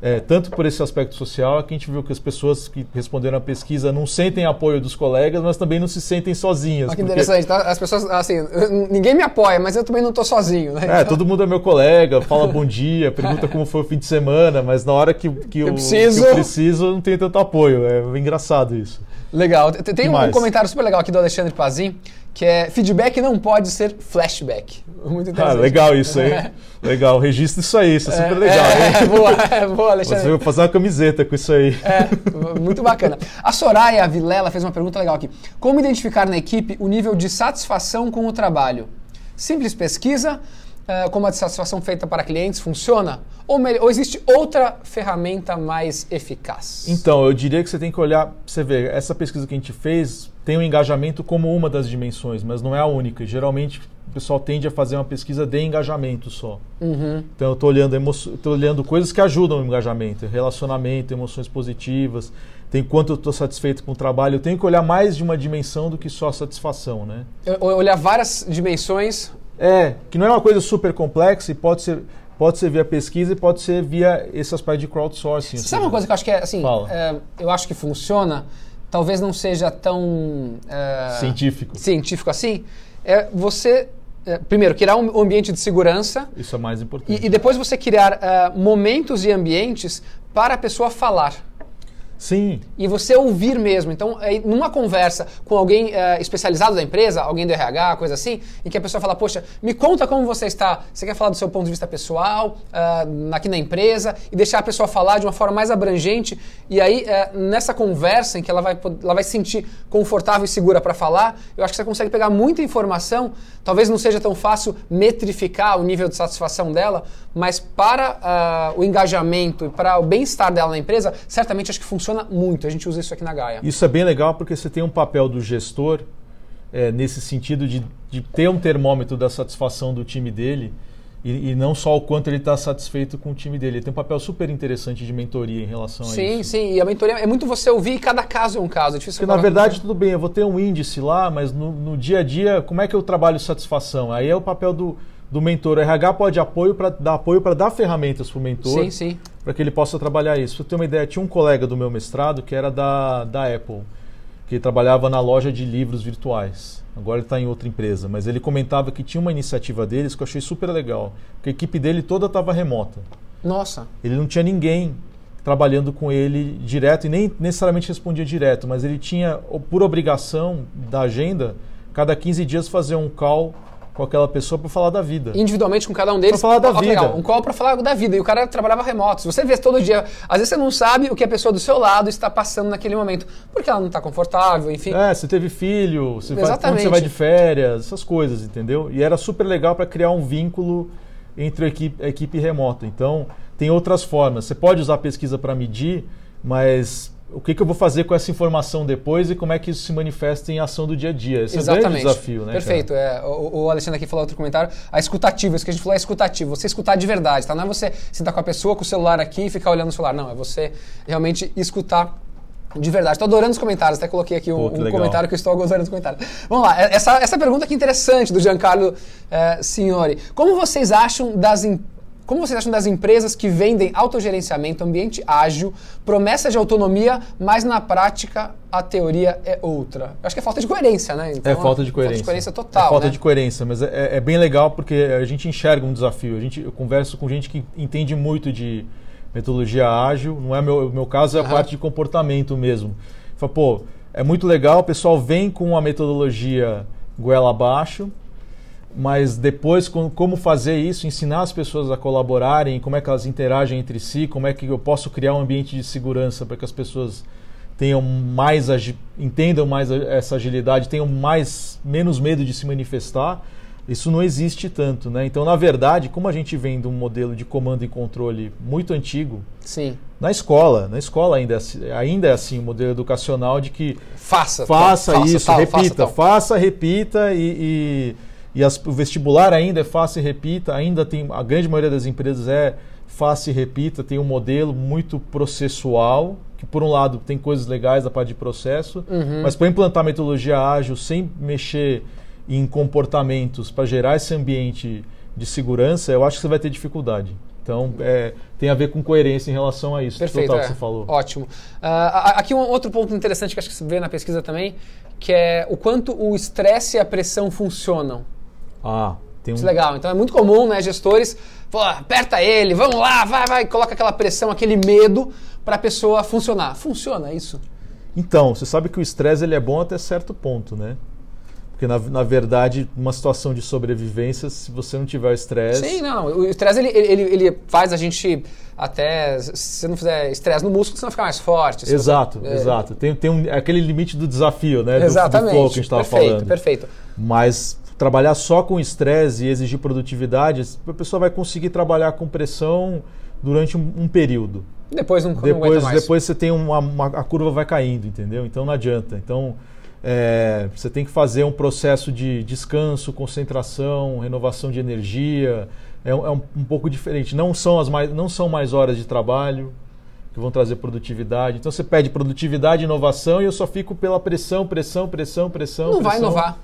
é, tanto por esse aspecto social, é que a gente viu que as pessoas que responderam à pesquisa não sentem apoio dos colegas, mas também não se sentem sozinhas. Olha que interessante, tá? As pessoas, assim, ninguém me apoia, mas eu também não tô sozinho, né? É, todo mundo é meu colega, fala bom dia, pergunta como foi o fim de semana, mas na hora que, que, eu, preciso. que eu preciso, não tenho tanto apoio. É engraçado isso. Legal. Tem- um comentário super legal aqui do Alexandre Pazin, que é feedback não pode ser flashback. Muito Ah, interessante. legal isso aí. legal, registra isso aí, isso é super legal. É, hein? boa, é, boa, Alexandre. Você vai fazer uma camiseta com isso aí. É, muito bacana. A Soraya Vilela fez uma pergunta legal aqui. Como identificar na equipe o nível de satisfação com o trabalho? Simples pesquisa, eh, como a satisfação feita para clientes, funciona? Ou, melhor, ou existe outra ferramenta mais eficaz? Então, eu diria que você tem que olhar, você vê, essa pesquisa que a gente fez tem o engajamento como uma das dimensões, mas não é a única. E, Geralmente o pessoal tende a fazer uma pesquisa de engajamento só. Uhum. Então eu estou olhando, olhando coisas que ajudam o engajamento, relacionamento, emoções positivas, tem quanto eu estou satisfeito com o trabalho. Eu tenho que olhar mais de uma dimensão do que só a satisfação, né? Olhar várias dimensões. É, que não é uma coisa super complexa e pode ser, pode ser via pesquisa e pode ser via esse aspecto de crowdsourcing. Sabe uma coisa que eu acho que é assim? É, eu acho que funciona, talvez não seja tão é, Científico. científico assim. É você, é, primeiro, criar um ambiente de segurança Isso é mais importante. E, e depois você criar ah, momentos e ambientes para a pessoa falar. Sim, E você ouvir mesmo. Então, aí, numa conversa com alguém eh, especializado da empresa, alguém do RH, coisa assim, em que a pessoa fala, poxa, me conta como você está. Você quer falar do seu ponto de vista pessoal, ah, aqui na empresa, e deixar a pessoa falar de uma forma mais abrangente. E aí, eh, nessa conversa em que ela vai, ela vai se sentir confortável e segura para falar, eu acho que você consegue pegar muita informação. Talvez não seja tão fácil metrificar o nível de satisfação dela, mas para ah, o engajamento e para o bem-estar dela na empresa, certamente acho que funciona muito. A gente usa isso aqui na Gaia. Isso é bem legal porque você tem um papel do gestor é, nesse sentido de, de ter um termômetro da satisfação do time dele e, e não só o quanto ele está satisfeito com o time dele. Ele tem um papel super interessante de mentoria em relação a Sim, isso. sim. E a mentoria é muito você ouvir e cada caso é um caso. É difícil Porque na verdade, tudo bem, eu vou ter um índice lá, mas no, no dia a dia, como é que eu trabalho satisfação? Aí é o papel do, do mentor. O RH pode apoio pra, dar apoio para dar ferramentas para o mentor. Sim, sim. para que ele possa trabalhar isso. Você ter uma ideia, tinha um colega do meu mestrado que era da, da Apple, que trabalhava na loja de livros virtuais. Agora ele está em outra empresa, mas ele comentava que tinha uma iniciativa deles que eu achei super legal, que a equipe dele toda estava remota. Nossa. Ele não tinha ninguém trabalhando com ele direto e nem necessariamente respondia direto, mas ele tinha, por obrigação da agenda, cada 15 dias fazer um call com aquela pessoa para falar da vida. Individualmente com cada um deles. Pra falar da Ó, vida. legal, um call para falar da vida. E o cara trabalhava remoto. Se você vê todo dia, às vezes você não sabe o que a pessoa do seu lado está passando naquele momento. Porque ela não está confortável, enfim. É, você teve filho, você vai, quando você vai de férias, essas coisas, entendeu? E era super legal para criar um vínculo entre a equipe, a equipe remota. Então, tem outras formas. Você pode usar a pesquisa para medir, mas o que, que eu vou fazer com essa informação depois e como é que isso se manifesta em ação do dia a dia? Esse é o grande Exatamente. desafio, né? Perfeito. É, o, o Alexandre aqui falou outro comentário. A escutativa, isso que a gente falou é escutativo. Você escutar de verdade, tá? Não é você sentar com a pessoa com o celular aqui e ficar olhando o celular. Não, é você realmente escutar de verdade. Estou adorando os comentários. Até coloquei aqui um, Pô, um legal. comentário que eu estou adorando os comentários. Vamos lá. É- Essa, essa pergunta aqui interessante do Giancarlo eh, Signori. Como vocês acham das em- como vocês acham das empresas que vendem autogerenciamento, ambiente ágil, promessa de autonomia, mas na prática a teoria é outra? Eu acho que é falta de coerência, né? Então, É falta de coerência. Falta de coerência total. É falta né? de coerência, mas é, é bem legal porque a gente enxerga um desafio. A gente, eu converso com gente que entende muito de metodologia ágil. Não é meu, o meu caso, é a Aham. parte de comportamento mesmo. Fala, pô, é muito legal, o pessoal vem com a metodologia goela abaixo, mas depois com- como fazer isso, ensinar as pessoas a colaborarem, como é que elas interagem entre si, como é que eu posso criar um ambiente de segurança para que as pessoas tenham mais entendam mais essa agilidade, tenham mais menos medo de se manifestar. Isso não existe tanto, né? Então, na verdade, como a gente vem de um modelo de comando e controle muito antigo, Sim. na escola, na escola ainda é, assim- ainda é assim o modelo educacional de que Faça. faça, tal, isso, tal, repita, tal. faça, repita e, e, e as- o vestibular ainda é faça e repita, ainda tem a grande maioria das empresas é faça e repita, tem um modelo muito processual, que por um lado tem coisas legais da parte de processo, Uhum. mas para implantar metodologia ágil sem mexer em comportamentos para gerar esse ambiente de segurança, eu acho que você vai ter dificuldade. Então, é, tem a ver com coerência em relação a isso. Perfeito. Total é. que você falou. Ótimo. A- aqui um outro ponto interessante que acho que você vê na pesquisa também, que é o quanto o estresse e a pressão funcionam. Ah, tem um, Isso é legal. Então é muito comum, né, gestores, pô, aperta ele, vamos lá, vai, vai, coloca aquela pressão, aquele medo para a pessoa funcionar. Funciona isso? Então, você sabe que o estresse ele é bom até certo ponto, né? Porque, na, na verdade, uma situação de sobrevivência, se você não tiver estresse. Sim, não. O estresse ele, ele, ele faz a gente até. Se você não fizer estresse no músculo, você não fica mais forte. Exato, exato. É... Tem, tem um, aquele limite do desafio, né? Exatamente. Do, do que a gente estava falando. Perfeito, perfeito. Mas trabalhar só com estresse e exigir produtividade, a pessoa vai conseguir trabalhar com pressão durante um, um período. Depois não, depois, não Depois você tem uma, uma, a curva vai caindo, entendeu? Então não adianta. Então é, você tem que fazer um processo de descanso, concentração, renovação de energia. É, é um, um, pouco diferente. Não são, as mais, não são mais horas de trabalho que vão trazer produtividade. Então você pede produtividade, inovação e eu só fico pela pressão, pressão, pressão, pressão. Não pressão. vai inovar.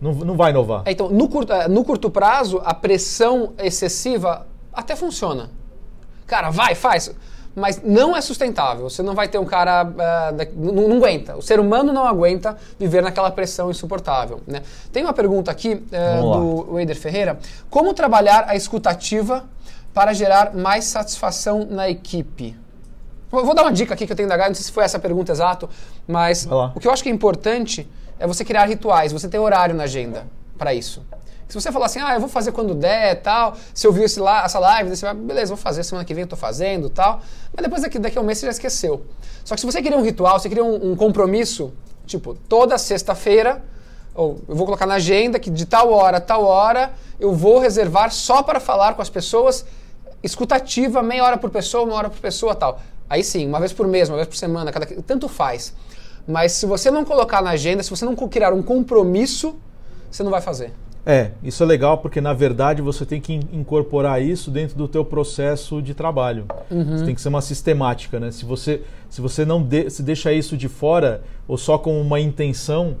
Não, não vai inovar. É, então, no curto, é, no curto prazo, a pressão excessiva até funciona. Cara, vai, faz mas não é sustentável. Você não vai ter um cara. Uh, não, não, aguenta. O ser humano não aguenta viver naquela pressão insuportável. Né? Tem uma pergunta aqui uh, do Wader Ferreira: Como trabalhar a escutativa para gerar mais satisfação na equipe? Vou, vou dar uma dica aqui que eu tenho da Gaia, não sei se foi essa a pergunta exato, mas o que eu acho que é importante é você criar rituais, você ter horário na agenda para isso. Se você falar assim, ah, eu vou fazer quando der tal, se eu vi esse lá, essa live, você vai, beleza, vou fazer, semana que vem eu tô fazendo tal. Mas depois daqui, daqui a um mês você já esqueceu. Só que se você queria um ritual, você queria um, um compromisso, tipo, toda sexta-feira, ou eu vou colocar na agenda que de tal hora a tal hora eu vou reservar só para falar com as pessoas, escutativa, meia hora por pessoa, uma hora por pessoa tal. Aí sim, uma vez por mês, uma vez por semana, cada, tanto faz. Mas se você não colocar na agenda, se você não criar um compromisso, você não vai fazer. É, isso é legal porque na verdade você tem que incorporar isso dentro do teu processo de trabalho. Uhum. Tem que ser uma sistemática, né? Se você, se você não de, se deixa isso de fora ou só com uma intenção,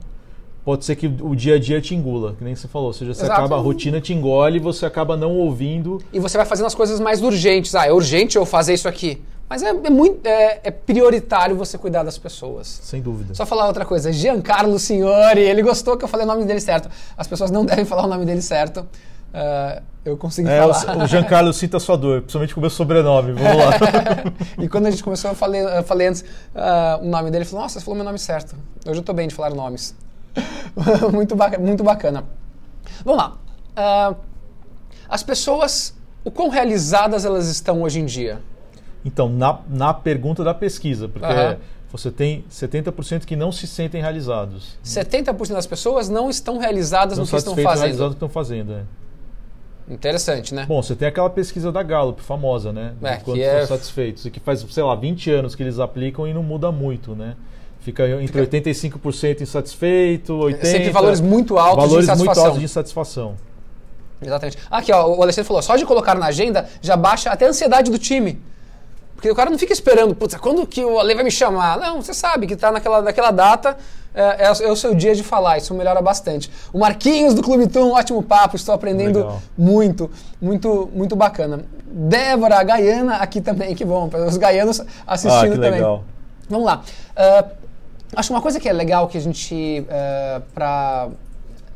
pode ser que o dia a dia te engula, que nem você falou. Ou seja, você Exato. acaba, a rotina te engole e você acaba não ouvindo. E você vai fazendo as coisas mais urgentes. Ah, é urgente eu fazer isso aqui. Mas é, é muito é, é, prioritário você cuidar das pessoas. Sem dúvida. Só falar outra coisa. Giancarlo Signori, ele gostou que eu falei o nome dele certo. As pessoas não devem falar o nome dele certo. Uh, eu consegui é, falar. O, Giancarlo cita a sua dor, principalmente com o meu sobrenome. Vamos lá. e quando a gente começou, eu falei, eu falei antes uh, o nome dele. Ele falou: Nossa, você falou meu nome certo. Hoje eu estou bem de falar nomes. muito, ba muito bacana. Vamos lá. Uh, as pessoas, o quão realizadas elas estão hoje em dia? Então, na, na pergunta da pesquisa, porque uhum. você tem 70% que não se sentem realizados. 70% das pessoas não estão realizadas não no que estão fazendo. realizadas no que estão fazendo, é. Interessante, né? Bom, você tem aquela pesquisa da Gallup, famosa, né? É, de quantos é... estão satisfeitos. E que faz, sei lá, 20 anos que eles aplicam e não muda muito, né? Fica entre Fica... 85% insatisfeito, 80%. Sempre valores muito altos valores de muito altos de insatisfação. Exatamente. Aqui, ó, o Alexandre falou, só de colocar na agenda já baixa até a ansiedade do time. Porque o cara não fica esperando, putz, quando que o Ale vai me chamar? Não, você sabe que está naquela, naquela data, é, é, é, o seu dia de falar, isso melhora bastante. O Marquinhos do Clube Tum, ótimo papo, estou aprendendo Legal. muito, muito, muito bacana. Débora, a Gaiana aqui também, que bom, os gaianos assistindo ah, também. Legal. Vamos lá. Uh, acho uma coisa que é legal que a gente, uh, é, para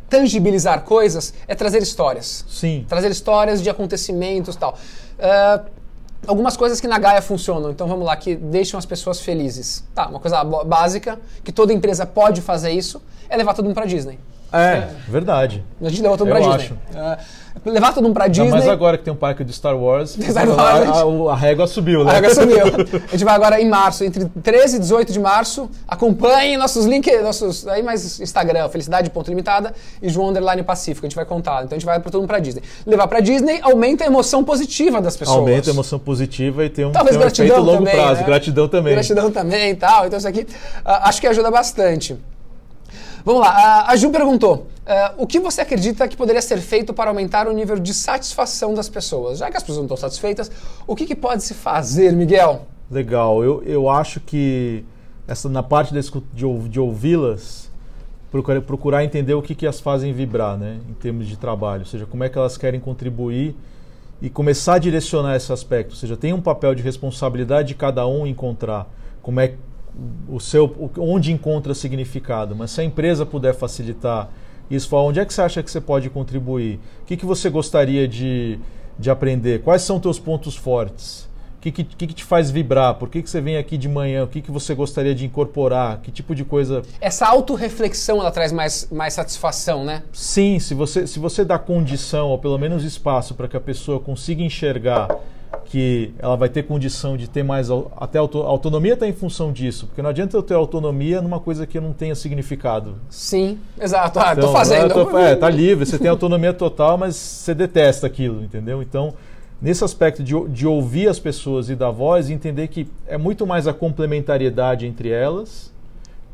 tangibilizar coisas, é trazer histórias. Sim. Trazer histórias de acontecimentos e tal. Uh, algumas coisas que na Gaia funcionam. Então vamos lá, que deixam as pessoas felizes. Tá, uma coisa básica, que toda empresa pode fazer isso, é levar todo mundo para Disney. É, verdade. A gente levou todo mundo pra Disney. Acho. Levar todo mundo pra Disney. Mas agora que tem um parque de Star Wars, Star Wars a, a, a, régua subiu, né? A régua subiu. a gente vai agora em março, entre 13 e 18 de março. Acompanhem nossos links, nossos. Aí mais Instagram, Felicidade.limitada e João Underline Pacífico. A gente vai contar. Então a gente vai para todo mundo pra Disney. Levar pra Disney aumenta a emoção positiva das pessoas. Aumenta a emoção positiva e tem um, Talvez tem um efeito longo também, prazo. Né? Gratidão também. Gratidão também e tal. Então isso aqui uh, acho que ajuda bastante. Vamos lá, a Ju perguntou: uh, o que você acredita que poderia ser feito para aumentar o nível de satisfação das pessoas? Já que as pessoas não estão satisfeitas, o que, que pode se fazer, Miguel? Legal, eu, eu acho que essa, na parte de, de ouvi-las, procurar, procurar entender o que, que as fazem vibrar, né, em termos de trabalho, ou seja, como é que elas querem contribuir e começar a direcionar esse aspecto, ou seja, tem um papel de responsabilidade de cada um encontrar como é o seu onde encontra significado, mas se a empresa puder facilitar isso, onde é que você acha que você pode contribuir? O que, que você gostaria de, de aprender? Quais são teus pontos fortes? que, que, que, te faz vibrar? Por que, que você vem aqui de manhã? O que, que você gostaria de incorporar? Que tipo de coisa. Essa autorreflexão ela traz mais, mais satisfação, né? Sim, se você, se você dá condição, ou pelo menos espaço, para que a pessoa consiga enxergar que ela vai ter condição de ter mais. Até auto, autonomia está em função disso, porque não adianta eu ter autonomia numa coisa que não tenha significado. Sim, exato. Ah, então, tô fazendo. Tô, é, tá livre, você tem autonomia total, mas você detesta aquilo, entendeu? Então nesse aspecto de, de ouvir as pessoas e dar voz, entender que é muito mais a complementariedade entre elas,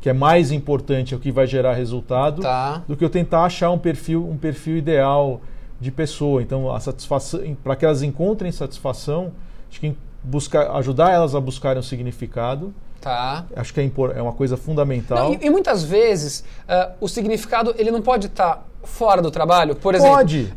que é mais importante, é o que vai gerar resultado, tá. do que eu tentar achar um perfil, um perfil ideal de pessoa. Então, a satisfação, para que elas encontrem satisfação, acho que buscar, ajudar elas a buscarem um significado. Tá. Acho que é, é uma coisa fundamental. Não, e, e, muitas vezes uh, o significado ele não pode estar tá fora do trabalho, por exemplo. Pode.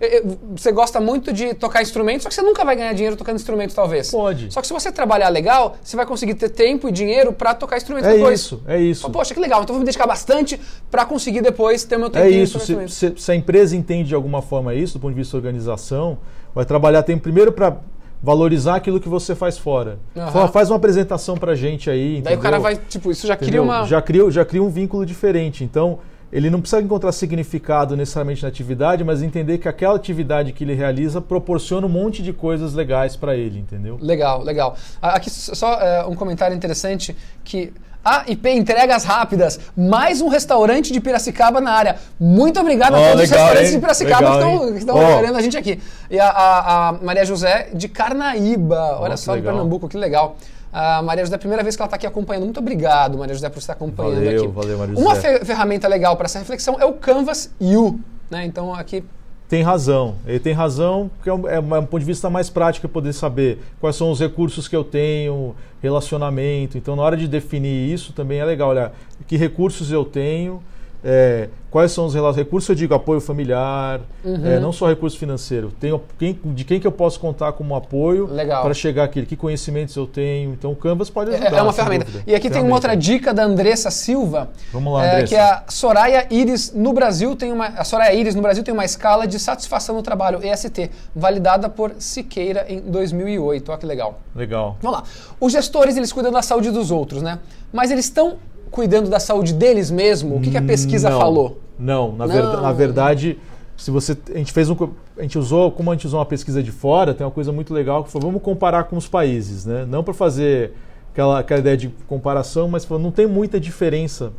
Você gosta muito de tocar instrumentos, só que você nunca vai ganhar dinheiro tocando instrumentos, talvez. Pode. Só que se você trabalhar legal, você vai conseguir ter tempo e dinheiro para tocar instrumentos é depois. Isso, é isso. Poxa, que legal. Então vou me dedicar bastante para conseguir depois ter meu tempo. É isso. Se, se, se, a empresa entende de alguma forma isso, do ponto de vista da organização, vai trabalhar tempo primeiro para valorizar aquilo que você faz fora. Uhum. Faz uma apresentação pra gente aí. Entendeu? Daí o cara vai, tipo, isso já entendeu? cria uma. Já cria, já cria um vínculo diferente. Então, ele não precisa encontrar significado necessariamente na atividade, mas entender que aquela atividade que ele realiza proporciona um monte de coisas legais para ele, entendeu? Legal, legal. Aqui só é, um comentário interessante que a IP Entregas Rápidas, mais um restaurante de Piracicaba na área. Muito obrigado oh, a todos legal, os restaurantes hein? de Piracicaba legal, que estão oh. a gente aqui. E a, a, a, Maria José de Carnaíba, olha oh, só, de Pernambuco, que legal. A Maria José, é a primeira vez que ela está aqui acompanhando. Muito obrigado, Maria José, por estar acompanhando valeu, aqui. Valeu, Maria José. Uma ferramenta legal para essa reflexão é o Canvas U. Né? Então, aqui tem razão. Ele tem razão, porque é um, é um, ponto de vista mais prático poder saber quais são os recursos que eu tenho, relacionamento. Então, na hora de definir isso, também é legal olhar que recursos eu tenho, é, quais são os recursos, eu digo apoio familiar, uhum. é, não só recurso financeiro. Tenho, quem, de quem que eu posso contar como apoio para chegar aqui, que conhecimentos eu tenho. Então o Canvas pode é, ajudar. É uma ferramenta. Dúvida. E aqui ferramenta. tem uma outra dica da Andressa Silva. Vamos lá, é, Andressa. Que a Soraya Iris no Brasil tem uma. A Soraya Iris no Brasil tem uma escala de satisfação no trabalho, EST, validada por Siqueira em 2008. Olha que legal. Legal. Vamos lá. Os gestores, eles cuidam da saúde dos outros, né? Mas eles estão cuidando da saúde deles mesmo? O que, que a pesquisa não, falou? Não, na, não. Ver, na verdade, se você a gente fez um a gente usou como a gente usou uma pesquisa de fora tem uma coisa muito legal que foi vamos comparar com os países né não para fazer aquela, aquela ideia de comparação mas não tem muita diferença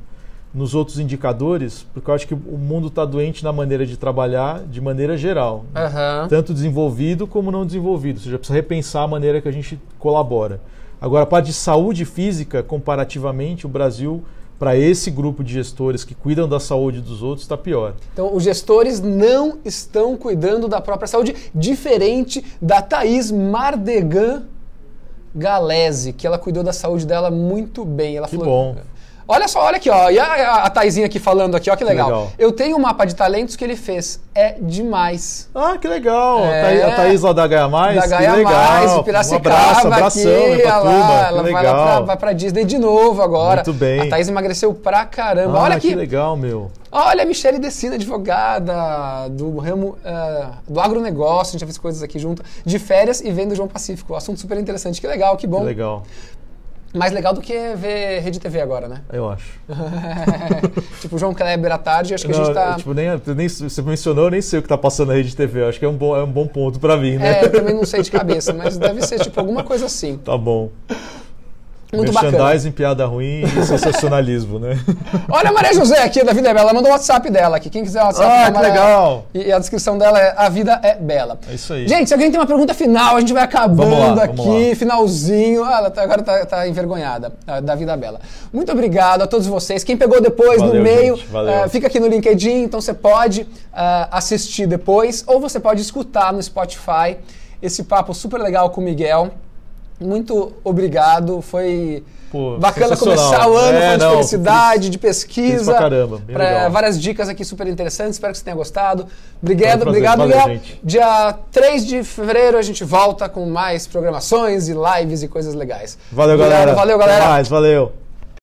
nos outros indicadores porque eu acho que o mundo está doente na maneira de trabalhar de maneira geral uhum. tanto desenvolvido como não desenvolvido ou seja precisa repensar a maneira que a gente colabora Agora, a parte de saúde física, comparativamente, o Brasil, para esse grupo de gestores que cuidam da saúde dos outros, está pior. Então, os gestores não estão cuidando da própria saúde, diferente da Thaís Mardegan Galese, que ela cuidou da saúde dela muito bem. Ela que falou, bom. Olha só, olha aqui, ó. E a, a Taizinha aqui falando aqui, ó, que legal. legal. Eu tenho um mapa de talentos que ele fez. É demais. Ah, que legal. É, a Thaís lá da Gaia Mais. Da Gaia que Mais, de Piracicaba. Um abraço, abração, aqui, ela, turma, ela vai, lá pra, vai pra Disney de novo agora. Muito bem. A Thaís emagreceu pra caramba. Ah, olha aqui. que legal, meu. Olha a Michelle Decina, advogada do ramo uh, do agronegócio, a gente já fez coisas aqui junto, de férias e vendo João Pacífico. Assunto super interessante. Que legal, que bom. Que legal. Mais legal do que ver Rede TV agora, né? Eu acho. tipo, João Kleber à tarde, acho que não, a gente tá. Tipo, nem, nem, você mencionou, eu nem sei o que tá passando na Rede TV. Eu acho que é um bom, é um bom ponto para mim, né? É, eu também não sei de cabeça, mas deve ser tipo alguma coisa assim. Tá bom. Muito Merchandising, bacana. piada ruim e sensacionalismo, né? Olha a Maria José aqui da Vida é Bela. Ela mandou o WhatsApp dela aqui. Quem quiser o WhatsApp ah, que legal. E a descrição dela é A Vida é Bela. É isso aí. Gente, se alguém tem uma pergunta final, a gente vai acabando lá, aqui, finalzinho. Ah, ela tá, agora tá, tá, envergonhada da Vida é Bela. Muito obrigado a todos vocês. Quem pegou depois valeu, no meio, uh, fica aqui no LinkedIn, então você pode uh, assistir depois ou você pode escutar no Spotify esse papo super legal com o Miguel. Muito obrigado. Foi Pô, Bacana começar o ano é, falando de felicidade, de pesquisa. Pra caramba, pra. Várias dicas aqui super interessantes, espero que você tenha gostado. Obrigado, um obrigado, Valeu, Dia 3 de fevereiro a gente volta com mais programações e lives e coisas legais. Valeu, obrigado, galera. Valeu, galera. Mais, valeu.